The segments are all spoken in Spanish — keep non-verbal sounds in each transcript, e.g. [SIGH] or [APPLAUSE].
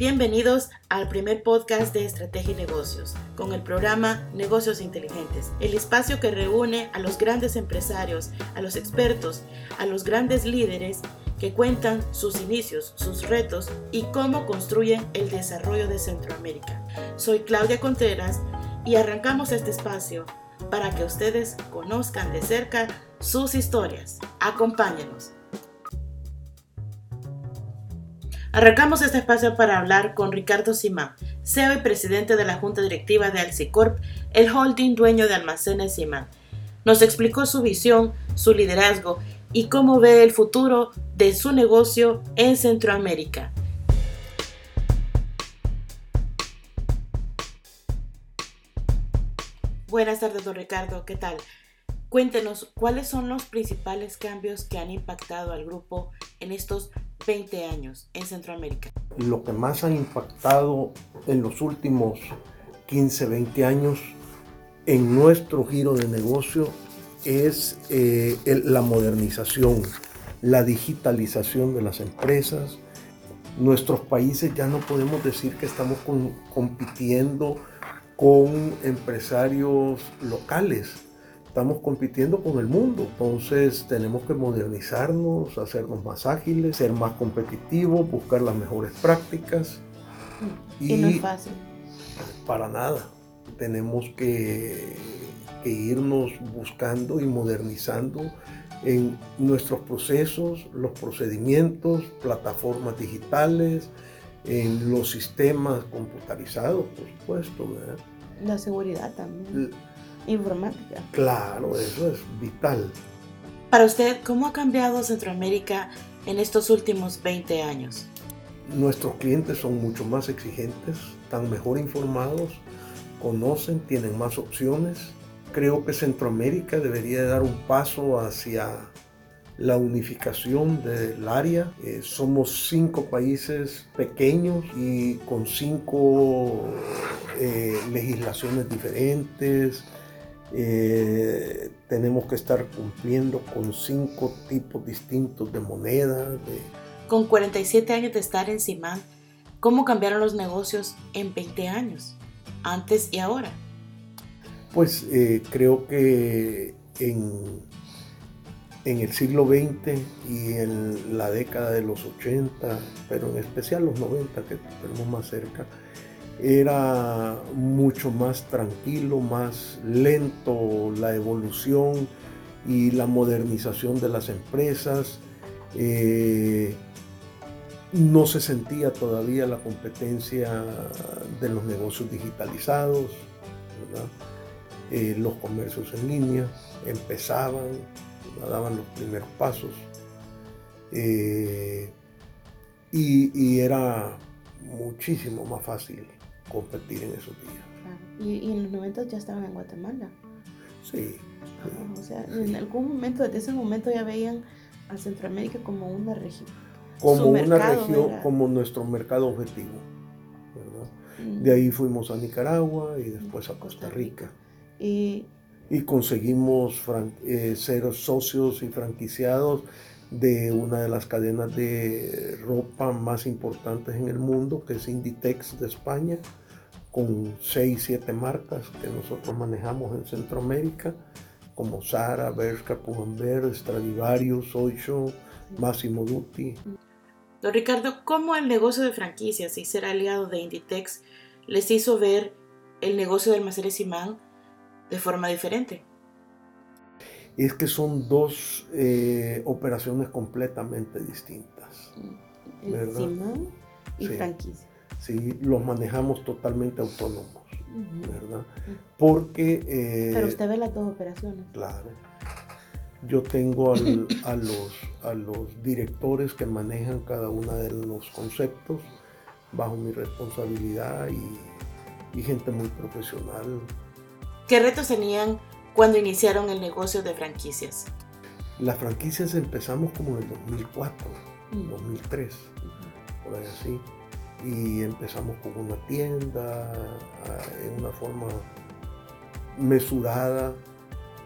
Bienvenidos al primer podcast de Estrategia y Negocios, con el programa Negocios Inteligentes, el espacio que reúne a los grandes empresarios, a los expertos, a los grandes líderes que cuentan sus inicios, sus retos y cómo construyen el desarrollo de Centroamérica. Soy Claudia Contreras y arrancamos este espacio para que ustedes conozcan de cerca sus historias. Acompáñenos. Arrancamos este espacio para hablar con Ricardo Simán, CEO y presidente de la Junta Directiva de Alcicorp, el holding dueño de Almacenes Simán. Nos explicó su visión, su liderazgo y cómo ve el futuro de su negocio en Centroamérica. Buenas tardes, don Ricardo, ¿qué tal? Cuéntenos cuáles son los principales cambios que han impactado al grupo en estos 20 años en Centroamérica? Lo que más ha impactado en los últimos 15, 20 años en nuestro giro de negocio es eh, la modernización, la digitalización de las empresas. Nuestros países ya no podemos decir que estamos compitiendo con empresarios locales estamos compitiendo con el mundo, entonces tenemos que modernizarnos, hacernos más ágiles, ser más competitivos, buscar las mejores prácticas. Y, no es fácil. Para nada. Tenemos que, que irnos buscando y modernizando en nuestros procesos, los procedimientos, plataformas digitales, en los sistemas computarizados, por supuesto. La seguridad también informática. Claro, eso es vital. Para usted, ¿cómo ha cambiado Centroamérica en estos últimos 20 años? Nuestros clientes son mucho más exigentes, están mejor informados, conocen, tienen más opciones. Creo que Centroamérica debería dar un paso hacia la unificación del área. Eh, somos cinco países pequeños y con cinco eh, legislaciones diferentes, eh, tenemos que estar cumpliendo con cinco tipos distintos de moneda. Con 47 años de estar en Simán, ¿cómo cambiaron los negocios en 20 años, antes y ahora? Pues eh, creo que en, en el siglo XX y en la década de los 80, pero en especial los 90 que tenemos más cerca, era mucho más tranquilo, más lento la evolución y la modernización de las empresas. Eh, no se sentía todavía la competencia de los negocios digitalizados, eh, los comercios en línea empezaban, daban los primeros pasos. Eh, y, y era muchísimo más fácil competir en esos días. Y, en los 90 ya estaban en Guatemala. Sí. o sea, en algún momento, desde ese momento ya veían a Centroamérica como una región. Como una región, como nuestro mercado objetivo. Mm. De ahí fuimos a Nicaragua y después a Costa Rica. Y, y conseguimos eh, ser socios y franquiciados de una de las cadenas de ropa más importantes en el mundo, que es Inditex de España con 6, 7 marcas que nosotros manejamos en Centroamérica, como Zara, Bershka, Pull&Bear, Stradivarius, Oysho, Massimo Dutti. Don Ricardo, ¿cómo el negocio de franquicias y ser aliado de Inditex les hizo ver el negocio de almacenes Simán de forma diferente? Es que son dos eh, operaciones completamente distintas. ¿verdad? Simán y franquicia ¿sí? los manejamos totalmente autónomos, ¿verdad? Porque... Eh, Pero usted ve las dos operaciones. Claro. Yo tengo [LAUGHS] a, los, a los directores que manejan cada uno de los conceptos bajo mi responsabilidad y, y gente muy profesional. ¿Qué retos tenían cuando iniciaron el negocio de franquicias? Las franquicias empezamos como en el 2004, 2003, por ahí así y empezamos con una tienda en una forma mesurada,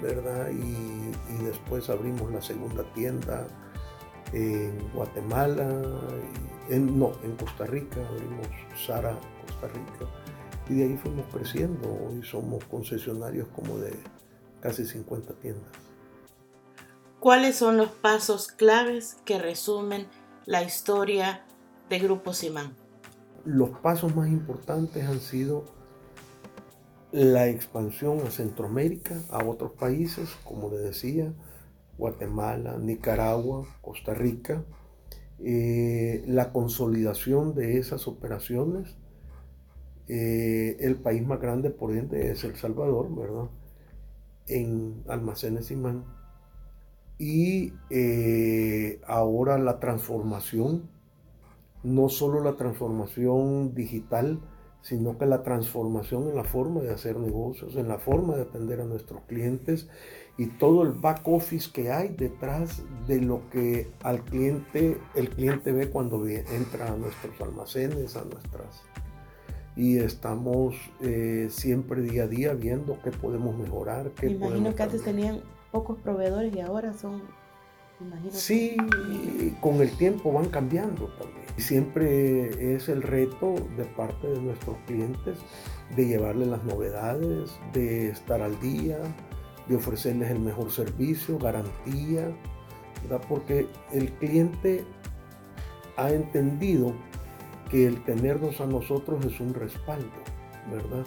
¿verdad? Y, después abrimos la segunda tienda en Guatemala, en, no, en Costa Rica, abrimos Sara Costa Rica, y de ahí fuimos creciendo. Hoy somos concesionarios como de casi 50 tiendas. ¿Cuáles son los pasos claves que resumen la historia de Grupo Simán? Los pasos más importantes han sido la expansión a Centroamérica, a otros países, como le decía, Guatemala, Nicaragua, Costa Rica, eh, la consolidación de esas operaciones. Eh, el país más grande, por ende, es El Salvador, ¿verdad? En almacenes Simán. Y eh, ahora la transformación, no solo la transformación digital, sino que la transformación en la forma de hacer negocios, en la forma de atender a nuestros clientes y todo el back office que hay detrás de lo que al cliente, el cliente ve cuando entra a nuestros almacenes, a nuestras... Y estamos eh, siempre día a día viendo qué podemos mejorar. Qué imagino que antes tenían pocos proveedores y ahora son Sí, con el tiempo van cambiando también. Siempre es el reto de parte de nuestros clientes de llevarles las novedades, de estar al día, de ofrecerles el mejor servicio, garantía, ¿verdad? porque el cliente ha entendido que el tenernos a nosotros es un respaldo, ¿verdad?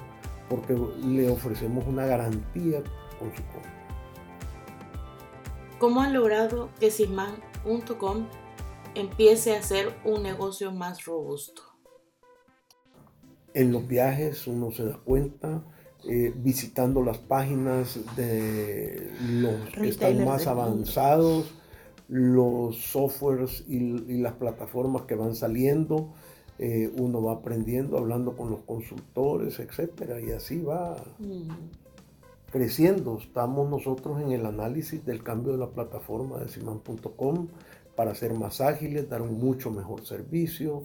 Porque le ofrecemos una garantía con su compra. ¿Cómo han logrado que Simán.com empiece a ser un negocio más robusto? En los viajes uno se da cuenta, eh, visitando las páginas de los que están más avanzados, los softwares y, las plataformas que van saliendo, eh, uno va aprendiendo, hablando con los consultores, etcétera, y así va. Mm creciendo. Estamos nosotros en el análisis del cambio de la plataforma de Siman.com para ser más ágiles, dar un mucho mejor servicio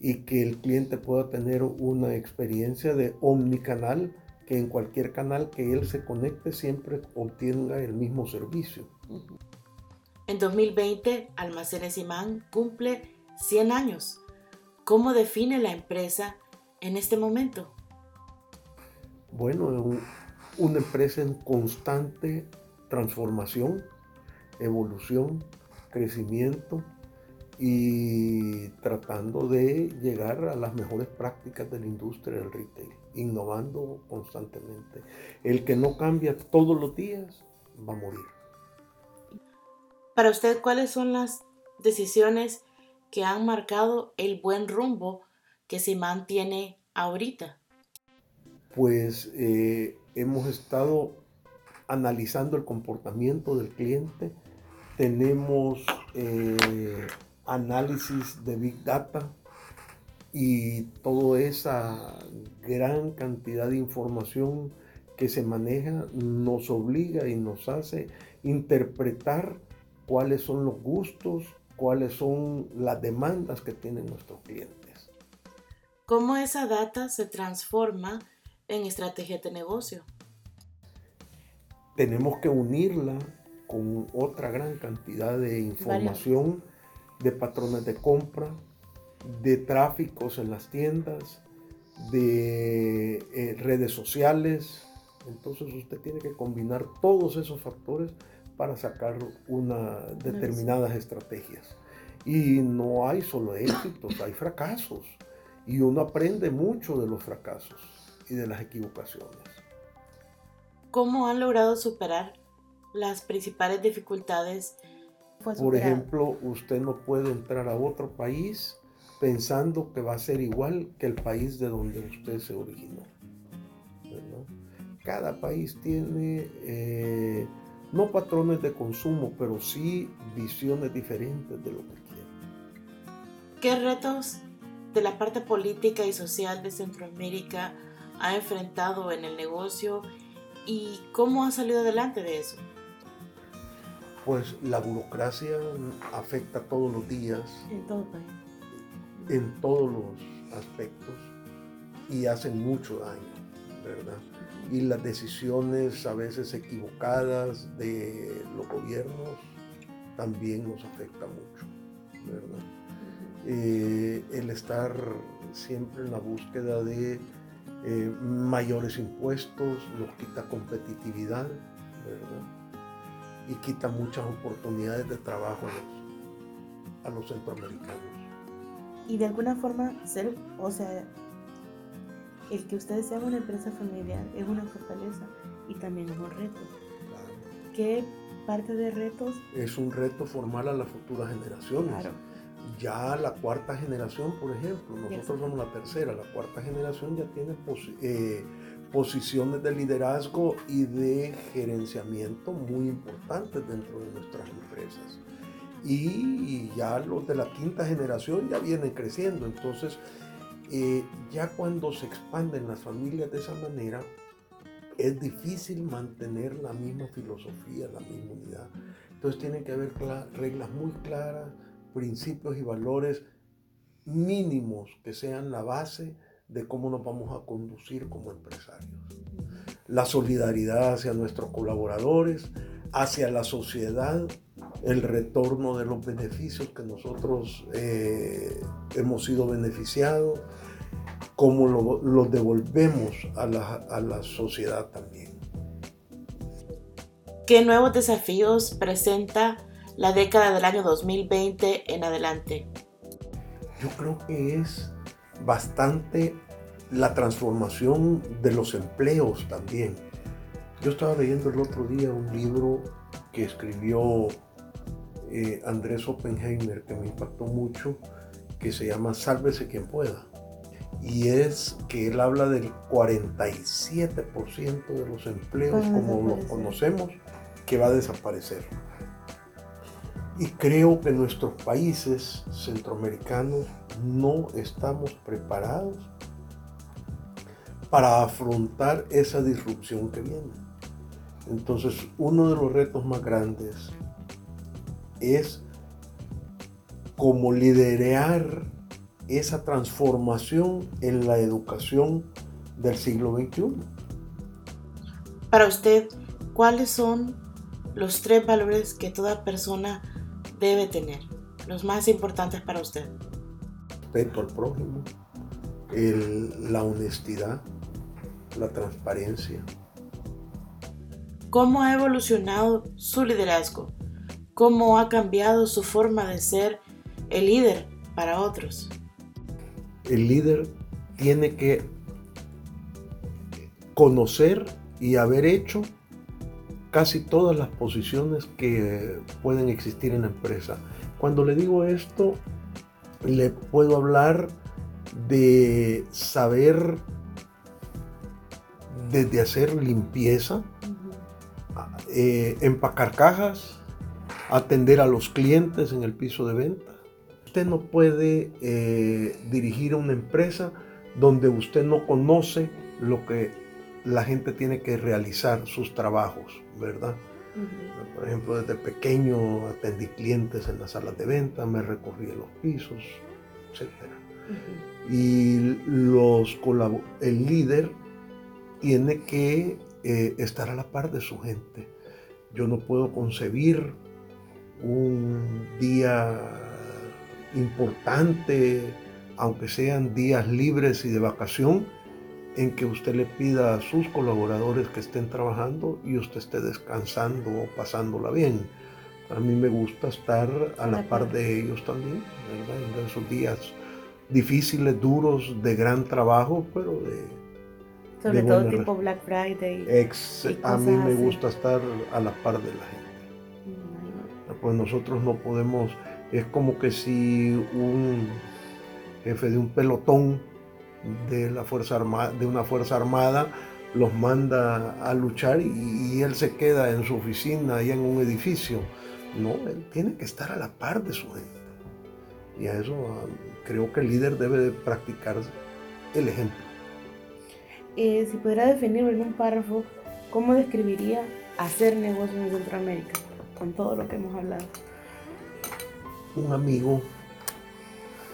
y que el cliente pueda tener una experiencia de omnicanal, que en cualquier canal que él se conecte siempre obtenga el mismo servicio. En 2020, Almacenes Simán cumple 100 años. ¿Cómo define la empresa en este momento? Bueno, una empresa en constante transformación, evolución, crecimiento y tratando de llegar a las mejores prácticas de la industria del retail, innovando constantemente. El que no cambia todos los días va a morir. Para usted, ¿cuáles son las decisiones que han marcado el buen rumbo que se mantiene ahorita? Pues eh, hemos estado analizando el comportamiento del cliente, tenemos eh, análisis de Big Data y toda esa gran cantidad de información que se maneja nos obliga y nos hace interpretar cuáles son los gustos, cuáles son las demandas que tienen nuestros clientes. ¿Cómo esa data se transforma en estrategia de negocio. Tenemos que unirla con otra gran cantidad de información, de patrones de compra, de tráficos en las tiendas, de eh, redes sociales. Entonces usted tiene que combinar todos esos factores para sacar una determinadas estrategias. Y no hay solo éxitos, hay fracasos. Y uno aprende mucho de los fracasos y de las equivocaciones. ¿Cómo han logrado superar las principales dificultades? Por ejemplo, usted no puede entrar a otro país pensando que va a ser igual que el país de donde usted se originó. Cada país tiene eh, no patrones de consumo, pero sí visiones diferentes de lo que quiere. ¿Qué retos de la parte política y social de Centroamérica ha enfrentado en el negocio y cómo ha salido adelante de eso? Pues la burocracia afecta todos los días. En todo país. En todos los aspectos y hacen mucho daño, ¿verdad? Y las decisiones a veces equivocadas de los gobiernos también nos afecta mucho, ¿verdad? Eh, el estar siempre en la búsqueda de eh, mayores impuestos nos quita competitividad, ¿verdad? Y quita muchas oportunidades de trabajo a los, centroamericanos. Y de alguna forma, ser, o sea, el que ustedes sean una empresa familiar es una fortaleza y también es un reto. ¿Qué parte de retos? Es un reto formar a las futuras generaciones. Claro ya la cuarta generación, por ejemplo, nosotros somos la tercera, la cuarta generación ya tiene eh, posiciones de liderazgo y de gerenciamiento muy importantes dentro de nuestras empresas. Y ya los de la quinta generación ya vienen creciendo. Entonces, eh, ya cuando se expanden las familias de esa manera, es difícil mantener la misma filosofía, la misma unidad. Entonces tienen que haber reglas muy claras, principios y valores mínimos que sean la base de cómo nos vamos a conducir como empresarios. La solidaridad hacia nuestros colaboradores, hacia la sociedad, el retorno de los beneficios que nosotros eh, hemos sido beneficiados, cómo los devolvemos a la, a la sociedad también. ¿Qué nuevos desafíos presenta la década del año 2020 en adelante? Yo creo que es bastante la transformación de los empleos también. Yo estaba leyendo el otro día un libro que escribió eh, Andrés Oppenheimer que me impactó mucho, que se llama Sálvese quien pueda. Y es que él habla del 47% de los empleos como los conocemos que va a desaparecer. Y creo que nuestros países centroamericanos no estamos preparados para afrontar esa disrupción que viene. Entonces, uno de los retos más grandes es cómo liderar esa transformación en la educación del siglo XXI. Para usted, ¿cuáles son los tres valores que toda persona debe tener? Los más importantes para usted. Respeto al prójimo, la honestidad, la transparencia. ¿Cómo ha evolucionado su liderazgo? ¿Cómo ha cambiado su forma de ser el líder para otros? El líder tiene que conocer y haber hecho casi todas las posiciones que pueden existir en la empresa. Cuando le digo esto, le puedo hablar de saber desde hacer limpieza, eh, empacar cajas, atender a los clientes en el piso de venta. Usted no puede eh, dirigir una empresa donde usted no conoce lo que la gente tiene que realizar sus trabajos, ¿verdad? Por ejemplo, desde pequeño atendí clientes en las salas de venta, me recorrí los pisos, etc. Y los, el líder tiene que eh, estar a la par de su gente. Yo no puedo concebir un día importante, aunque sean días libres y de vacación, en que usted le pida a sus colaboradores que estén trabajando y usted esté descansando o pasándola bien. A mí me gusta estar a la par de ellos también, ¿verdad? En esos días difíciles, duros, de gran trabajo, pero de... Sobre todo tipo Black Friday. a mí me gusta estar a la par de la gente. Pues nosotros no podemos, es como que si un jefe de un pelotón de, la fuerza armada, de una fuerza armada los manda a luchar y, él se queda en su oficina, allá en un edificio. No, él tiene que estar a la par de su gente. Y a eso ah, creo que el líder debe de practicar el ejemplo. Eh, si pudiera definirlo en un párrafo, ¿cómo describiría hacer negocios en Centroamérica con todo lo que hemos hablado? Un amigo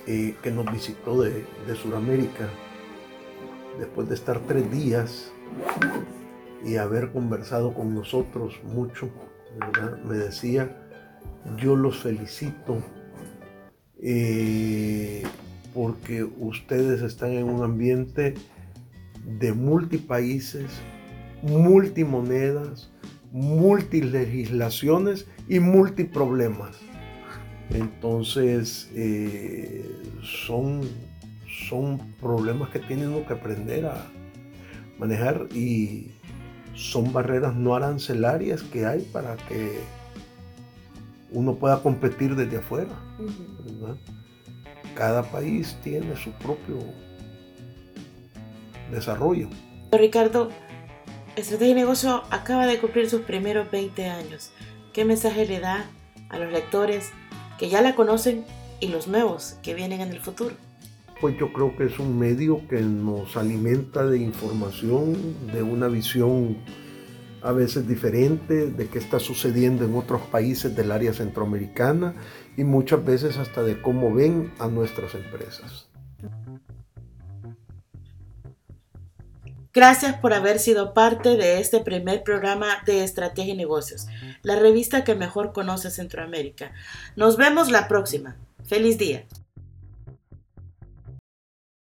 eh, que nos visitó de, de Sudamérica, después de estar tres días y haber conversado con nosotros mucho, me decía yo los felicito eh, porque ustedes están en un ambiente de multipaíses, multimonedas, multilegislaciones y multiproblemas. Entonces, eh, son, son problemas que tienen que aprender a manejar y son barreras no arancelarias que hay para que uno pueda competir desde afuera. Cada país tiene su propio desarrollo. Ricardo, Estrategia y Negocio acaba de cumplir sus primeros 20 años. ¿Qué mensaje le da a los lectores que ya la conocen y los nuevos que vienen en el futuro? Pues yo creo que es un medio que nos alimenta de información, de una visión a veces diferente de qué está sucediendo en otros países del área centroamericana y muchas veces hasta de cómo ven a nuestras empresas. Gracias por haber sido parte de este primer programa de Estrategia y Negocios, la revista que mejor conoce Centroamérica. Nos vemos la próxima. Feliz día.